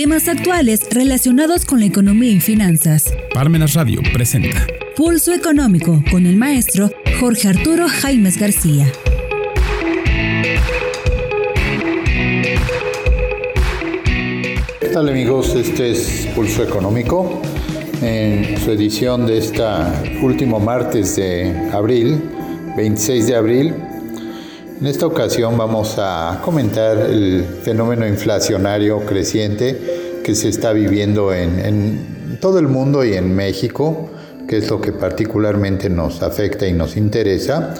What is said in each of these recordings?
Temas actuales relacionados con la economía y finanzas. Parmenas Radio presenta Pulso Económico con el maestro Jorge Arturo Jaimes García. ¿Qué tal amigos? Este es Pulso Económico en su edición de este último martes de abril, 26 de abril. En esta ocasión vamos a comentar el fenómeno inflacionario creciente que se está viviendo en, todo el mundo y en México, que es lo que particularmente nos afecta y nos interesa.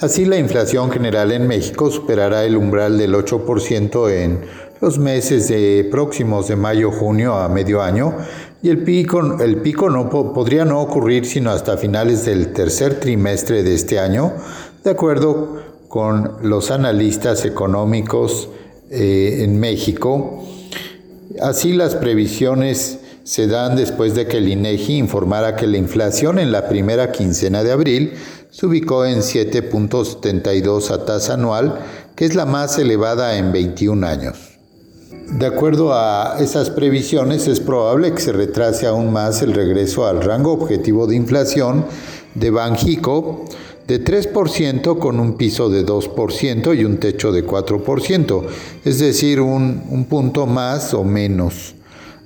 Así la inflación general en México superará el umbral del 8% en los meses próximos de mayo-junio a medio año y el pico, el pico no podría no ocurrir sino hasta finales del tercer trimestre de este año, de acuerdo con los analistas económicos eh, en México. Así las previsiones se dan después de que el INEGI informara que la inflación en la primera quincena de abril se ubicó en 7.72 a tasa anual, que es la más elevada en 21 años. De acuerdo a esas previsiones, es probable que se retrase aún más el regreso al rango objetivo de inflación de Banjico de 3% con un piso de 2% y un techo de 4%, es decir, un, punto más o menos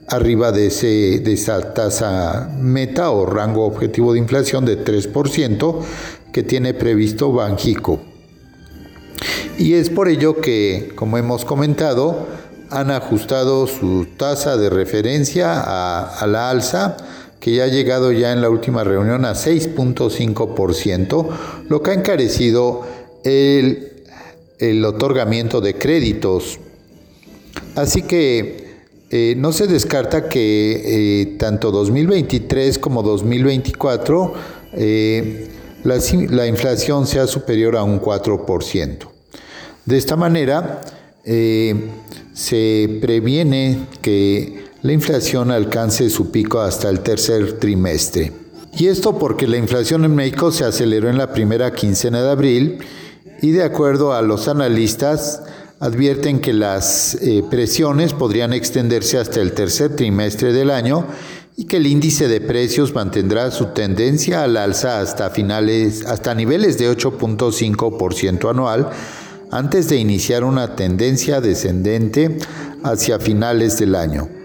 arriba de, ese, de esa tasa meta o rango objetivo de inflación de 3% que tiene previsto Banjico. Y es por ello que, como hemos comentado, han ajustado su tasa de referencia a la alza que ya ha llegado ya en la última reunión a 6.5%, lo que ha encarecido el, el otorgamiento de créditos. Así que eh, no se descarta que eh, tanto 2023 como 2024 eh, la, la, inflación sea superior a un 4%. De esta manera, se previene que la inflación alcance su pico hasta el tercer trimestre. Y esto porque la inflación en México se aceleró en la primera quincena de abril y de acuerdo a los analistas advierten que las eh, presiones podrían extenderse hasta el tercer trimestre del año y que el índice de precios mantendrá su tendencia al alza hasta finales hasta niveles de 8.5% anual antes de iniciar una tendencia descendente hacia finales del año.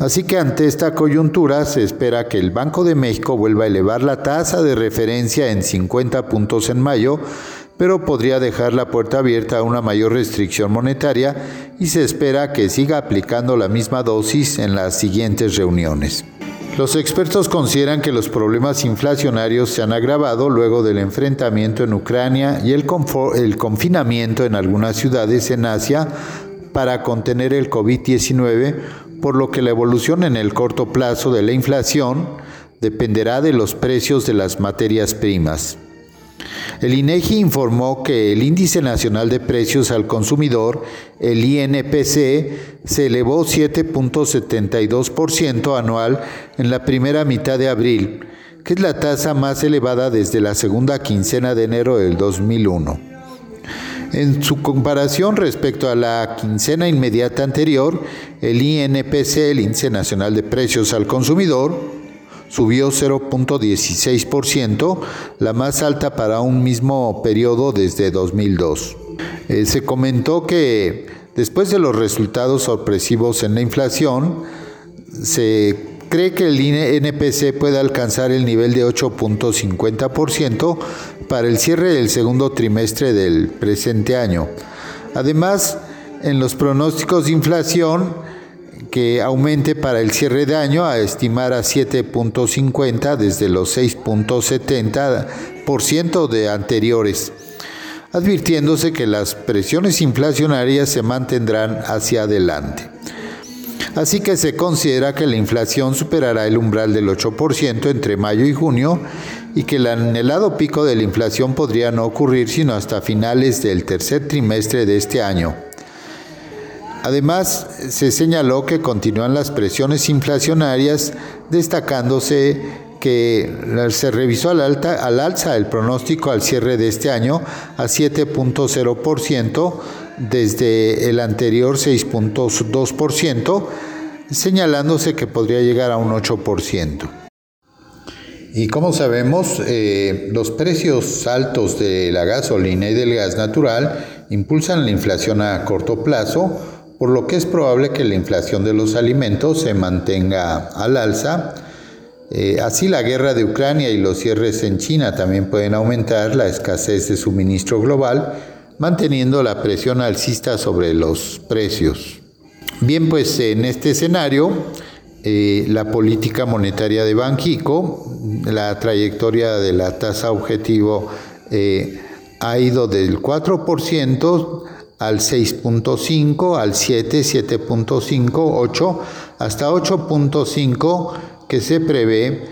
Así que ante esta coyuntura se espera que el Banco de México vuelva a elevar la tasa de referencia en 50 puntos en mayo, pero podría dejar la puerta abierta a una mayor restricción monetaria y se espera que siga aplicando la misma dosis en las siguientes reuniones. Los expertos consideran que los problemas inflacionarios se han agravado luego del enfrentamiento en Ucrania y el, el confinamiento en algunas ciudades en Asia para contener el COVID-19, por lo que la evolución en el corto plazo de la inflación dependerá de los precios de las materias primas. El INEGI informó que el Índice Nacional de Precios al Consumidor, el INPC, se elevó 7.72% anual en la primera mitad de abril, que es la tasa más elevada desde la segunda quincena de enero del 2001. En su comparación respecto a la quincena inmediata anterior, el INPC, el Índice Nacional de Precios al Consumidor, subió 0.16%, la más alta para un mismo periodo desde 2002. Eh, se comentó que después de los resultados sorpresivos en la inflación, se cree que el NPC puede alcanzar el nivel de 8.50% para el cierre del segundo trimestre del presente año. Además, en los pronósticos de inflación, que aumente para el cierre de año a estimar a 7.50 desde los 6.70% de anteriores, advirtiéndose que las presiones inflacionarias se mantendrán hacia adelante. Así que se considera que la inflación superará el umbral del 8% entre mayo y junio y que el anhelado pico de la inflación podría no ocurrir sino hasta finales del tercer trimestre de este año. Además, se señaló que continúan las presiones inflacionarias, destacándose que se revisó al, alta, al alza el pronóstico al cierre de este año a 7.0% desde el anterior 6.2%, señalándose que podría llegar a un 8%. Y como sabemos, eh, los precios altos de la gasolina y del gas natural impulsan la inflación a corto plazo, por lo que es probable que la inflación de los alimentos se mantenga al alza. Eh, así la guerra de Ucrania y los cierres en China también pueden aumentar la escasez de suministro global, manteniendo la presión alcista sobre los precios. Bien, pues en este escenario, eh, la política monetaria de Banjico, la trayectoria de la tasa objetivo eh, ha ido del 4% al 6.5, al 7, 7.5, 8, hasta 8.5 que se prevé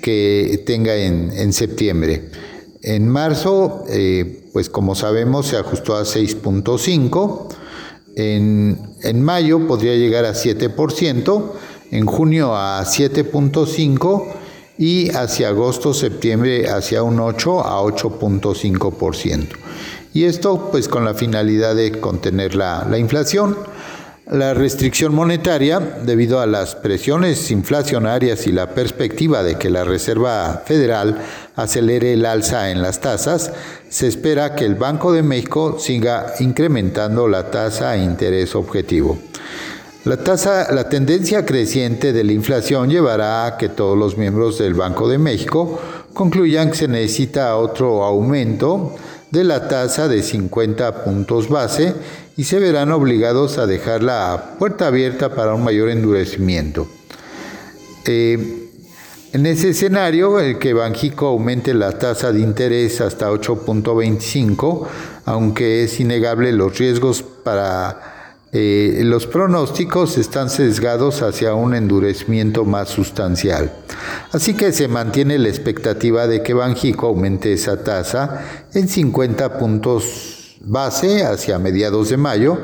que tenga en, septiembre. En marzo, eh, pues como sabemos, se ajustó a 6.5. En, en, mayo podría llegar a 7%, en junio a 7.5% y hacia agosto, septiembre hacia un 8 a 8.5%. Y esto pues con la finalidad de contener la, la inflación. La restricción monetaria, debido a las presiones inflacionarias y la perspectiva de que la Reserva Federal acelere el alza en las tasas, se espera que el Banco de México siga incrementando la tasa de interés objetivo. La tasa, la tendencia creciente de la inflación llevará a que todos los miembros del Banco de México concluyan que se necesita otro aumento de la tasa de 50 puntos base y se verán obligados a dejar la puerta abierta para un mayor endurecimiento. Eh, en ese escenario, el que Banjico aumente la tasa de interés hasta 8.25, aunque es innegable los riesgos para eh, los pronósticos están sesgados hacia un endurecimiento más sustancial. Así que se mantiene la expectativa de que Banjico aumente esa tasa en 50 puntos base hacia mediados de mayo.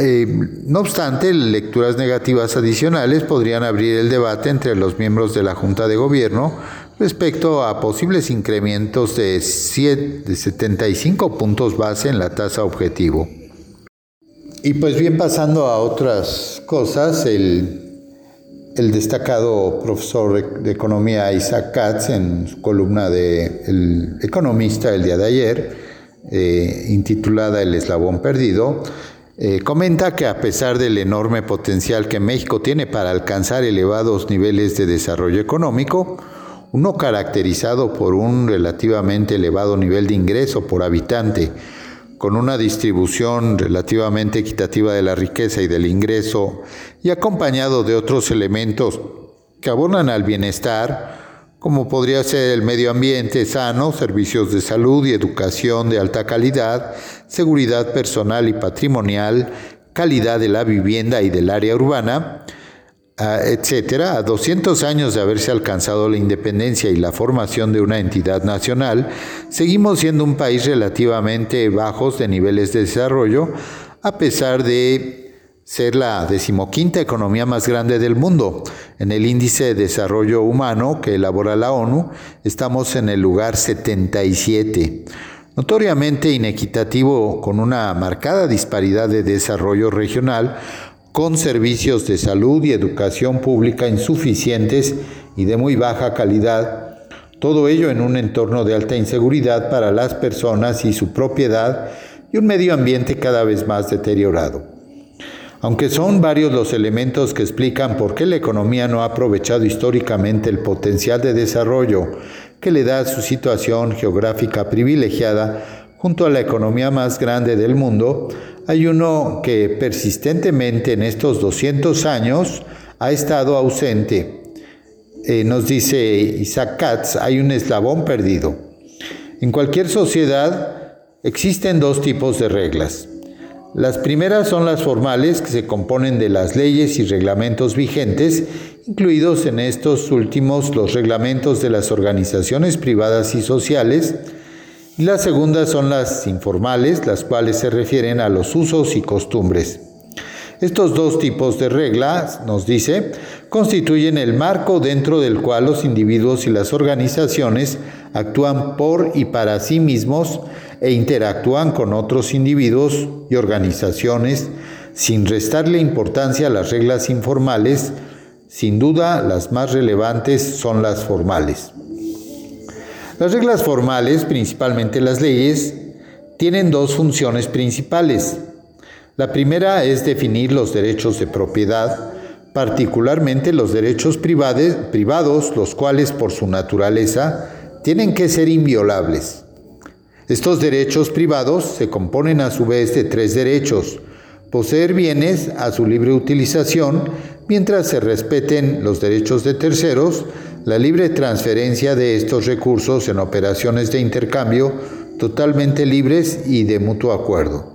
Eh, no obstante, lecturas negativas adicionales podrían abrir el debate entre los miembros de la Junta de Gobierno respecto a posibles incrementos de, de 75 puntos base en la tasa objetivo. Y pues bien, pasando a otras cosas, el, destacado profesor de economía Isaac Katz, en su columna de El Economista el día de ayer, eh, intitulada El eslabón perdido, eh, comenta que a pesar del enorme potencial que México tiene para alcanzar elevados niveles de desarrollo económico, uno caracterizado por un relativamente elevado nivel de ingreso por habitante, con una distribución relativamente equitativa de la riqueza y del ingreso y acompañado de otros elementos que abonan al bienestar, como podría ser el medio ambiente sano, servicios de salud y educación de alta calidad, seguridad personal y patrimonial, calidad de la vivienda y del área urbana, etcétera, a 200 años de haberse alcanzado la independencia y la formación de una entidad nacional, seguimos siendo un país relativamente bajos de niveles de desarrollo, a pesar de ser la decimoquinta economía más grande del mundo. En el índice de desarrollo humano que elabora la ONU, estamos en el lugar 77 notoriamente inequitativo con una marcada disparidad de desarrollo regional, con servicios de salud y educación pública insuficientes y de muy baja calidad, todo ello en un entorno de alta inseguridad para las personas y su propiedad y un medio ambiente cada vez más deteriorado. Aunque son varios los elementos que explican por qué la economía no ha aprovechado históricamente el potencial de desarrollo que le da su situación geográfica privilegiada junto a la economía más grande del mundo, hay uno que persistentemente en estos 200 años ha estado ausente. Eh, nos dice Isaac Katz, hay un eslabón perdido. En cualquier sociedad existen dos tipos de reglas. Las primeras son las formales, que se componen de las leyes y reglamentos vigentes, incluidos en estos últimos los reglamentos de las organizaciones privadas y sociales, y las segundas son las informales, las cuales se refieren a los usos y costumbres. Estos dos tipos de reglas, nos dice, constituyen el marco dentro del cual los individuos y las organizaciones actúan por y para sí mismos e interactúan con otros individuos y organizaciones, Sin restarle importancia a las reglas informales, sin duda las más relevantes son las formales. Las reglas formales, principalmente las leyes, tienen dos funciones principales. La primera es definir los derechos de propiedad, particularmente los derechos privados, los cuales por su naturaleza tienen que ser inviolables. Estos derechos privados se componen a su vez de tres derechos. Poseer bienes a su libre utilización mientras se respeten los derechos de terceros, la libre transferencia de estos recursos en operaciones de intercambio totalmente libres y de mutuo acuerdo.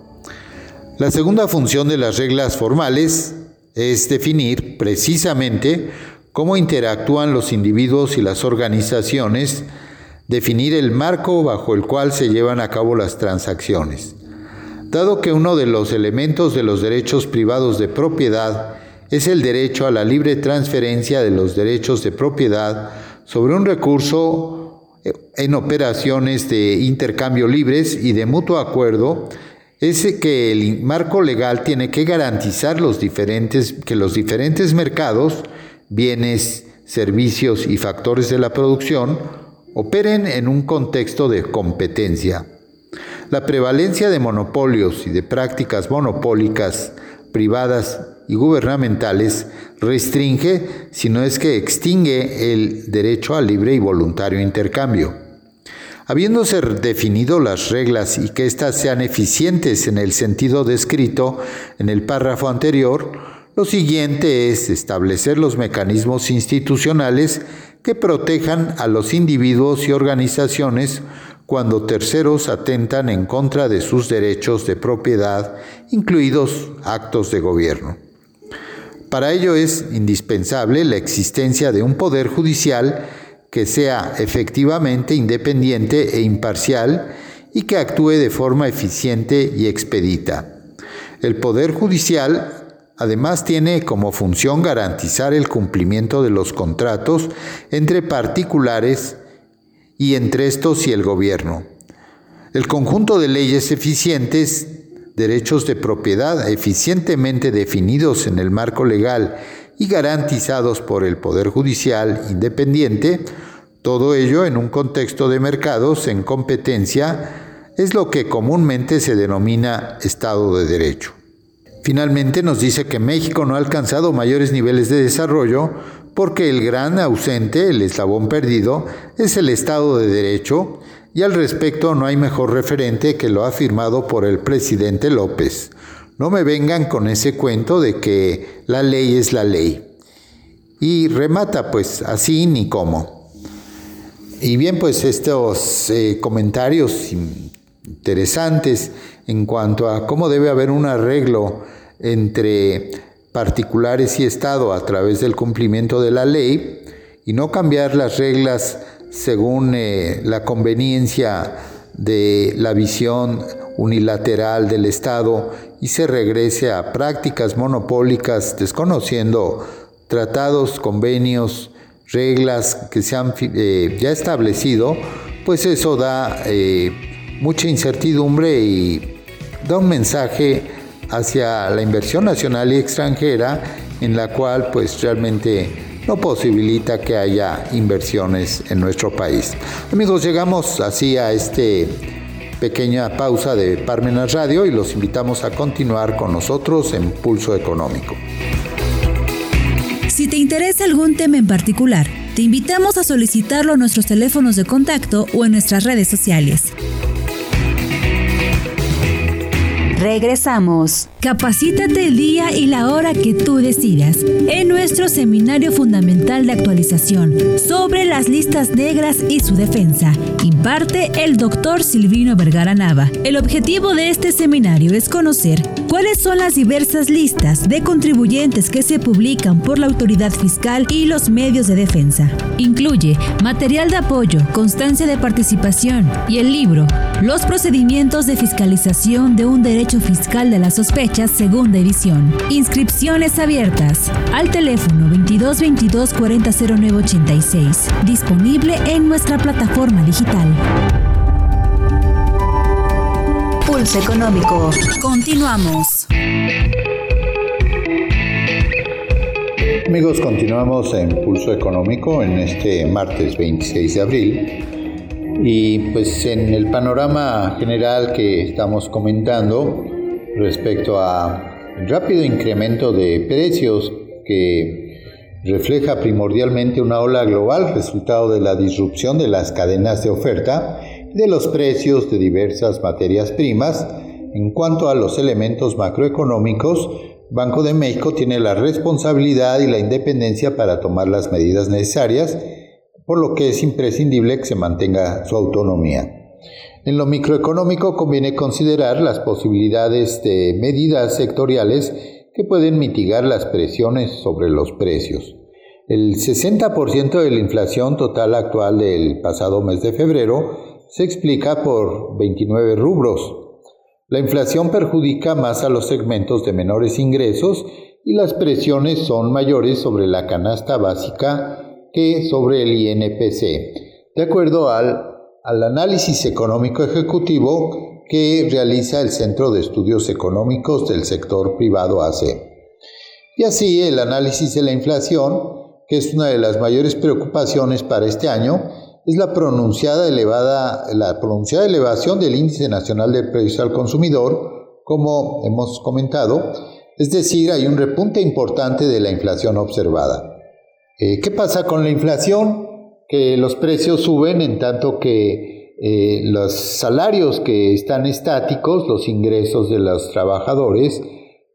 La segunda función de las reglas formales es definir precisamente cómo interactúan los individuos y las organizaciones definir el marco bajo el cual se llevan a cabo las transacciones. Dado que uno de los elementos de los derechos privados de propiedad es el derecho a la libre transferencia de los derechos de propiedad sobre un recurso en operaciones de intercambio libres y de mutuo acuerdo, es que el marco legal tiene que garantizar los diferentes, que los diferentes mercados, bienes, servicios y factores de la producción operen en un contexto de competencia. La prevalencia de monopolios y de prácticas monopólicas privadas y gubernamentales restringe, si no es que extingue, el derecho al libre y voluntario intercambio. Habiéndose definido las reglas y que éstas sean eficientes en el sentido descrito en el párrafo anterior, lo siguiente es establecer los mecanismos institucionales que protejan a los individuos y organizaciones cuando terceros atentan en contra de sus derechos de propiedad, incluidos actos de gobierno. Para ello es indispensable la existencia de un poder judicial que sea efectivamente independiente e imparcial y que actúe de forma eficiente y expedita. El poder judicial Además, tiene como función garantizar el cumplimiento de los contratos entre particulares y entre estos y el gobierno. El conjunto de leyes eficientes, derechos de propiedad eficientemente definidos en el marco legal y garantizados por el Poder Judicial independiente, todo ello en un contexto de mercados en competencia, es lo que comúnmente se denomina Estado de Derecho. Finalmente nos dice que México no ha alcanzado mayores niveles de desarrollo porque el gran ausente, el eslabón perdido, es el Estado de Derecho y al respecto no hay mejor referente que lo afirmado por el presidente López. No me vengan con ese cuento de que la ley es la ley. Y remata pues así ni cómo. Y bien pues estos eh, comentarios interesantes en cuanto a cómo debe haber un arreglo entre particulares y Estado a través del cumplimiento de la ley y no cambiar las reglas según eh, la conveniencia de la visión unilateral del Estado y se regrese a prácticas monopólicas desconociendo tratados, convenios, reglas que se han eh, ya establecido, pues eso da eh, mucha incertidumbre y da un mensaje hacia la inversión nacional y extranjera en la cual pues realmente no posibilita que haya inversiones en nuestro país. Amigos, llegamos así a este pequeña pausa de Parmenas Radio y los invitamos a continuar con nosotros en Pulso Económico. Si te interesa algún tema en particular, te invitamos a solicitarlo a nuestros teléfonos de contacto o en nuestras redes sociales. Regresamos. Capacítate el día y la hora que tú decidas en nuestro seminario fundamental de actualización sobre las listas negras y su defensa. Imparte el doctor Silvino Vergara Nava. El objetivo de este seminario es conocer cuáles son las diversas listas de contribuyentes que se publican por la autoridad fiscal y los medios de defensa. Incluye material de apoyo, constancia de participación y el libro Los procedimientos de fiscalización de un derecho Derecho Fiscal de las Sospechas, segunda edición. Inscripciones abiertas al teléfono 22 22 4009 Disponible en nuestra plataforma digital. Pulso Económico. Continuamos. Amigos, continuamos en Pulso Económico en este martes 26 de abril. Y pues en el panorama general que estamos comentando respecto al rápido incremento de precios que refleja primordialmente una ola global resultado de la disrupción de las cadenas de oferta y de los precios de diversas materias primas, en cuanto a los elementos macroeconómicos, Banco de México tiene la responsabilidad y la independencia para tomar las medidas necesarias, por lo que es imprescindible que se mantenga su autonomía. En lo microeconómico conviene considerar las posibilidades de medidas sectoriales que pueden mitigar las presiones sobre los precios. El 60% de la inflación total actual del pasado mes de febrero se explica por 29 rubros, la inflación perjudica más a los segmentos de menores ingresos y las presiones son mayores sobre la canasta básica que sobre el INPC, de acuerdo al, análisis económico ejecutivo que realiza el Centro de Estudios Económicos del Sector Privado AC. Y así el análisis de la inflación, que es una de las mayores preocupaciones para este año, es la pronunciada, elevada, la pronunciada elevación del índice nacional de precios al consumidor, como hemos comentado, es decir, hay un repunte importante de la inflación observada. Eh, ¿Qué pasa con la inflación? Que los precios suben en tanto que eh, los salarios que están estáticos, los ingresos de los trabajadores,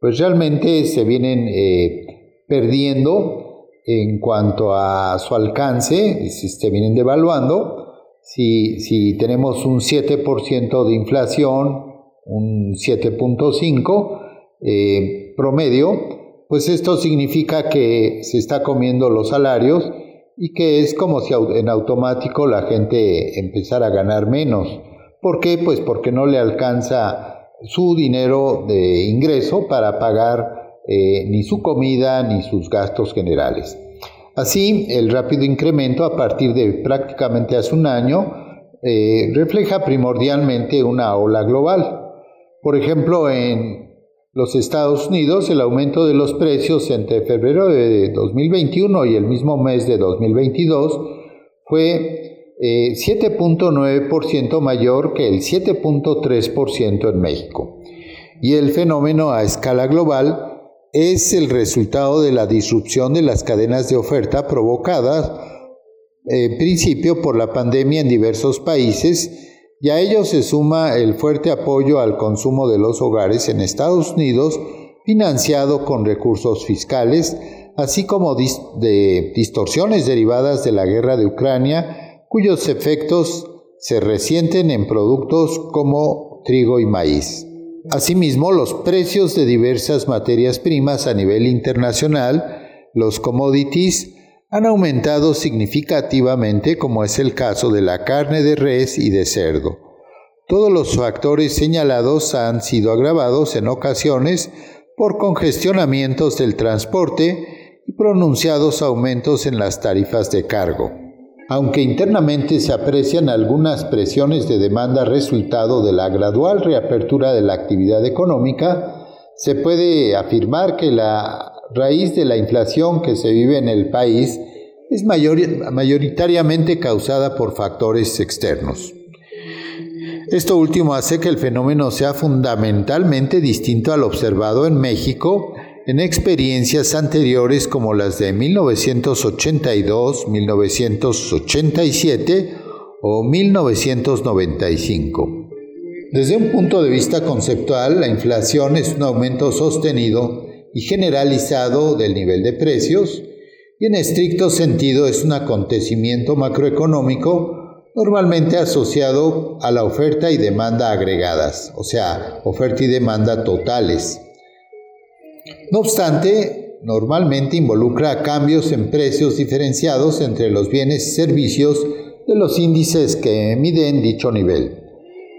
pues realmente se vienen eh, perdiendo en cuanto a su alcance, se vienen devaluando, si, si tenemos un 7% de inflación, un 7.5 eh, promedio, pues esto significa que se está comiendo los salarios y que es como si en automático la gente empezara a ganar menos. ¿Por qué? Pues porque no le alcanza su dinero de ingreso para pagar eh, ni su comida ni sus gastos generales. Así, el rápido incremento a partir de prácticamente hace un año eh, refleja primordialmente una ola global. Por ejemplo, en los Estados Unidos, el aumento de los precios entre febrero de 2021 y el mismo mes de 2022 fue 7.9% eh, mayor que el 7.3% en México. Y el fenómeno a escala global es el resultado de la disrupción de las cadenas de oferta provocadas en principio por la pandemia en diversos países y a ello se suma el fuerte apoyo al consumo de los hogares en Estados Unidos financiado con recursos fiscales, así como de distorsiones derivadas de la guerra de Ucrania, cuyos efectos se resienten en productos como trigo y maíz. Asimismo, los precios de diversas materias primas a nivel internacional, los commodities, han aumentado significativamente como es el caso de la carne de res y de cerdo. Todos los factores señalados han sido agravados en ocasiones por congestionamientos del transporte y pronunciados aumentos en las tarifas de cargo. Aunque internamente se aprecian algunas presiones de demanda resultado de la gradual reapertura de la actividad económica, se puede afirmar que la raíz de la inflación que se vive en el país es mayoritariamente causada por factores externos. Esto último hace que el fenómeno sea fundamentalmente distinto al observado en México en experiencias anteriores como las de 1982, 1987 o 1995. Desde un punto de vista conceptual, la inflación es un aumento sostenido y generalizado del nivel de precios y en estricto sentido es un acontecimiento macroeconómico normalmente asociado a la oferta y demanda agregadas, o sea, oferta y demanda totales no obstante, normalmente involucra cambios en precios diferenciados entre los bienes y servicios de los índices que miden dicho nivel.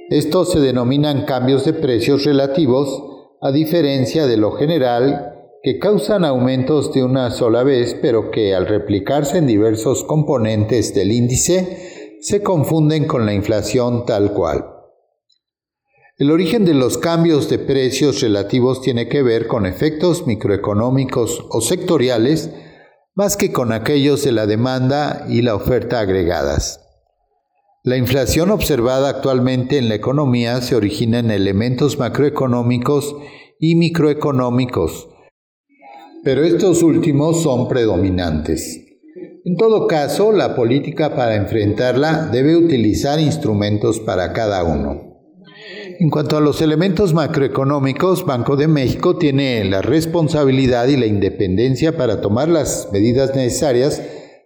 Estos se denominan cambios de precios relativos, a diferencia de lo general, que causan aumentos de una sola vez, pero que al replicarse en diversos componentes del índice, se confunden con la inflación tal cual. El origen de los cambios de precios relativos tiene que ver con efectos microeconómicos o sectoriales, más que con aquellos de la demanda y la oferta agregadas. La inflación observada actualmente en la economía se origina en elementos macroeconómicos y microeconómicos, pero estos últimos son predominantes. En todo caso, la política para enfrentarla debe utilizar instrumentos para cada uno. En cuanto a los elementos macroeconómicos, Banco de México tiene la responsabilidad y la independencia para tomar las medidas necesarias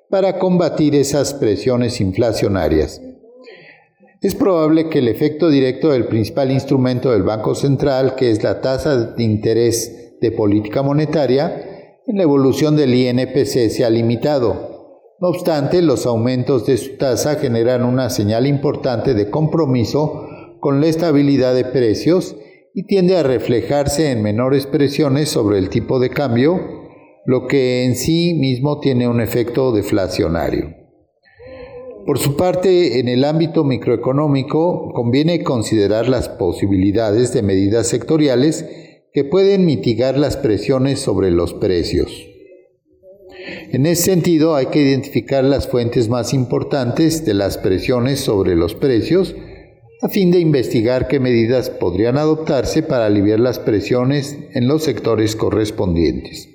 para combatir esas presiones inflacionarias. Es probable que el efecto directo del principal instrumento del Banco Central, que es la tasa de interés de política monetaria, en la evolución del INPC sea limitado. No obstante, los aumentos de su tasa generan una señal importante de compromiso con la estabilidad de precios y tiende a reflejarse en menores presiones sobre el tipo de cambio, lo que en sí mismo tiene un efecto deflacionario. Por su parte, en el ámbito microeconómico, conviene considerar las posibilidades de medidas sectoriales que pueden mitigar las presiones sobre los precios. En ese sentido, hay que identificar las fuentes más importantes de las presiones sobre los precios a fin de investigar qué medidas podrían adoptarse para aliviar las presiones en los sectores correspondientes.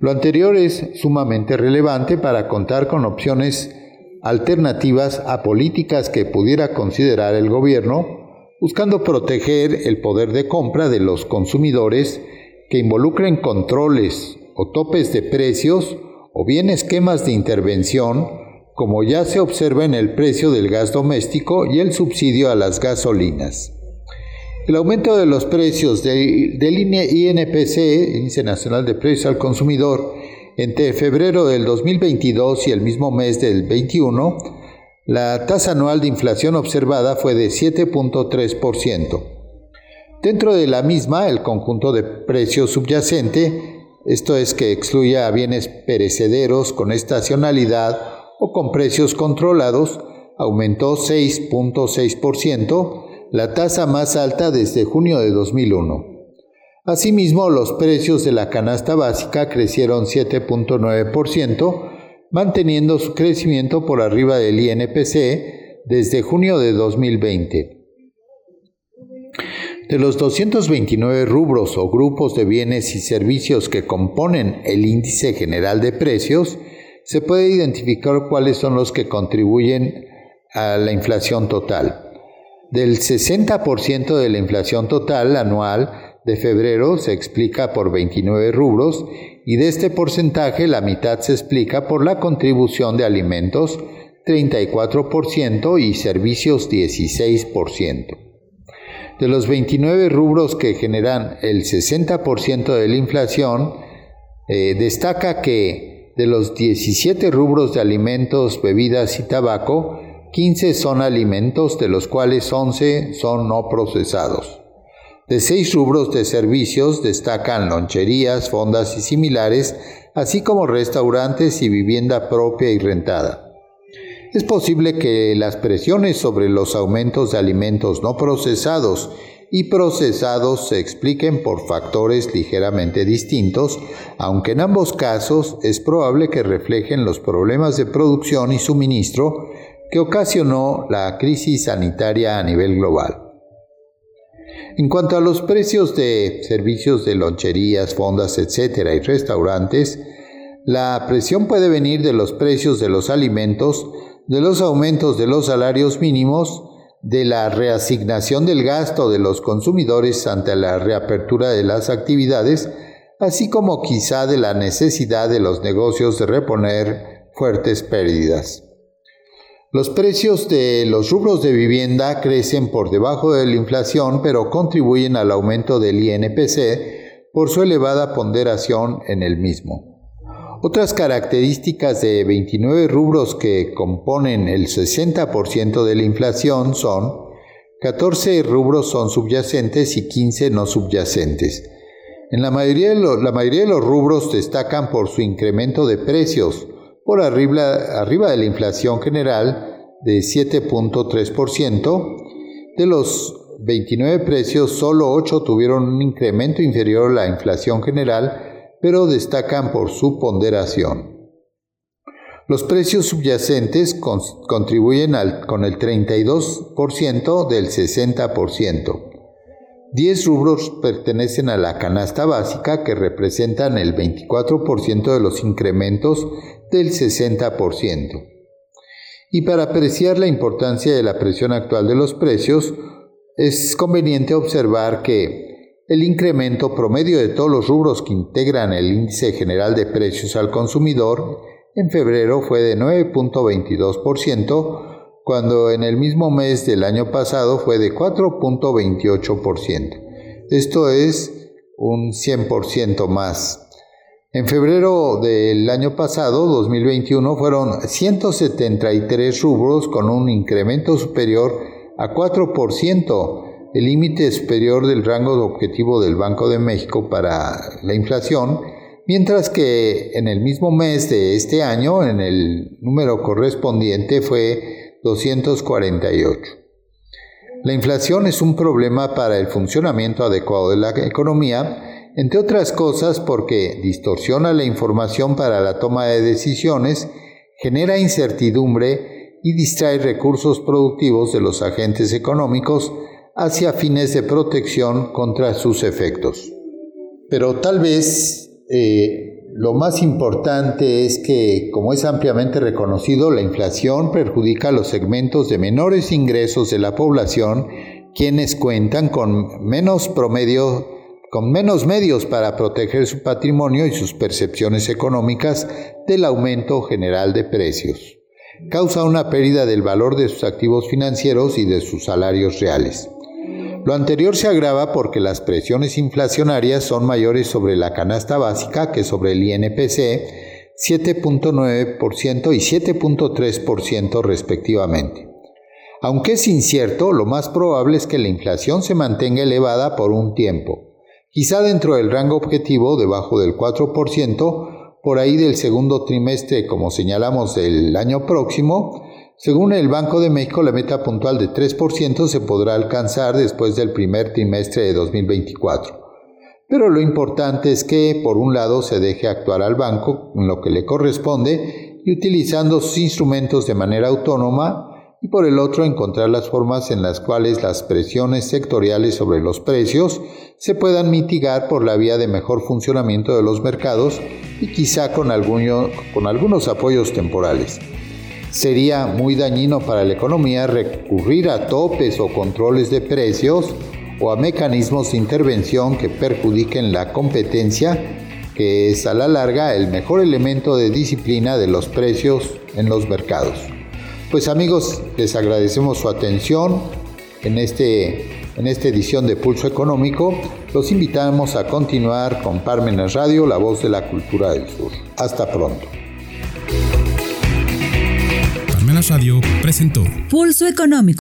Lo anterior es sumamente relevante para contar con opciones alternativas a políticas que pudiera considerar el gobierno, buscando proteger el poder de compra de los consumidores que involucren controles o topes de precios o bien esquemas de intervención, como ya se observa en el precio del gas doméstico y el subsidio a las gasolinas. El aumento de los precios del INPC, Índice Nacional de Precios al Consumidor, entre febrero del 2022 y el mismo mes del 21, la tasa anual de inflación observada fue de 7.3%. Dentro de la misma, el conjunto de precios subyacente, esto es que excluye a bienes perecederos con estacionalidad o con precios controlados, aumentó 6.6%, la tasa más alta desde junio de 2001. Asimismo, los precios de la canasta básica crecieron 7.9%, manteniendo su crecimiento por arriba del INPC desde junio de 2020. De los 229 rubros o grupos de bienes y servicios que componen el índice general de precios, se puede identificar cuáles son los que contribuyen a la inflación total. Del 60% de la inflación total anual, de febrero se explica por 29 rubros y de este porcentaje la mitad se explica por la contribución de alimentos 34% y servicios 16%. De los 29 rubros que generan el 60% de la inflación, eh, destaca que de los 17 rubros de alimentos, bebidas y tabaco, 15 son alimentos, de los cuales 11 son no procesados. De seis rubros de servicios destacan loncherías, fondas y similares, así como restaurantes y vivienda propia y rentada. Es posible que las presiones sobre los aumentos de alimentos no procesados y procesados se expliquen por factores ligeramente distintos, aunque en ambos casos es probable que reflejen los problemas de producción y suministro que ocasionó la crisis sanitaria a nivel global. En cuanto a los precios de servicios de loncherías, fondas, etcétera, y restaurantes, la presión puede venir de los precios de los alimentos, de los aumentos de los salarios mínimos, de la reasignación del gasto de los consumidores ante la reapertura de las actividades, así como quizá de la necesidad de los negocios de reponer fuertes pérdidas. Los precios de los rubros de vivienda crecen por debajo de la inflación, pero contribuyen al aumento del INPC por su elevada ponderación en el mismo. Otras características de 29 rubros que componen el 60% de la inflación son 14 rubros son subyacentes y 15 no subyacentes. En la mayoría, de la mayoría de los rubros destacan por su incremento de precios, por arriba, de la inflación general de 7.3%. De los 29 precios, solo 8 tuvieron un incremento inferior a la inflación general pero destacan por su ponderación. Los precios subyacentes contribuyen con el 32% del 60%. 10 rubros pertenecen a la canasta básica que representan el 24% de los incrementos del 60%. Y para apreciar la importancia de la presión actual de los precios, es conveniente observar que el incremento promedio de todos los rubros que integran el índice general de precios al consumidor en febrero fue de 9.22%, cuando en el mismo mes del año pasado fue de 4.28%. Esto es un 100% más. En febrero del año pasado, 2021, fueron 173 rubros con un incremento superior a 4%, el límite superior del rango de objetivo del Banco de México para la inflación, mientras que en el mismo mes de este año, en el número correspondiente fue 248. La inflación es un problema para el funcionamiento adecuado de la economía, entre otras cosas porque distorsiona la información para la toma de decisiones, genera incertidumbre y distrae recursos productivos de los agentes económicos hacia fines de protección contra sus efectos. Pero tal vez eh, lo más importante es que, como es ampliamente reconocido, la inflación perjudica a los segmentos de menores ingresos de la población, quienes cuentan con menos promedio con menos medios para proteger su patrimonio y sus percepciones económicas del aumento general de precios. Causa una pérdida del valor de sus activos financieros y de sus salarios reales. Lo anterior se agrava porque las presiones inflacionarias son mayores sobre la canasta básica que sobre el INPC, 7.9% y 7.3% respectivamente. Aunque es incierto, lo más probable es que la inflación se mantenga elevada por un tiempo quizá dentro del rango objetivo debajo del 4%, por ahí del segundo trimestre, como señalamos, del año próximo. Según el Banco de México, la meta puntual de 3% se podrá alcanzar después del primer trimestre de 2024. Pero lo importante es que, por un lado, se deje actuar al banco en lo que le corresponde y utilizando sus instrumentos de manera autónoma y por el otro encontrar las formas en las cuales las presiones sectoriales sobre los precios se puedan mitigar por la vía de mejor funcionamiento de los mercados y quizá con, algunos apoyos temporales. Sería muy dañino para la economía recurrir a topes o controles de precios o a mecanismos de intervención que perjudiquen la competencia, que es a la larga el mejor elemento de disciplina de los precios en los mercados. Pues amigos, les agradecemos su atención en, este, en esta edición de Pulso Económico. Los invitamos a continuar con Parmenas Radio, la voz de la cultura del sur. Hasta pronto. Parmenas Radio presentó Pulso Económico.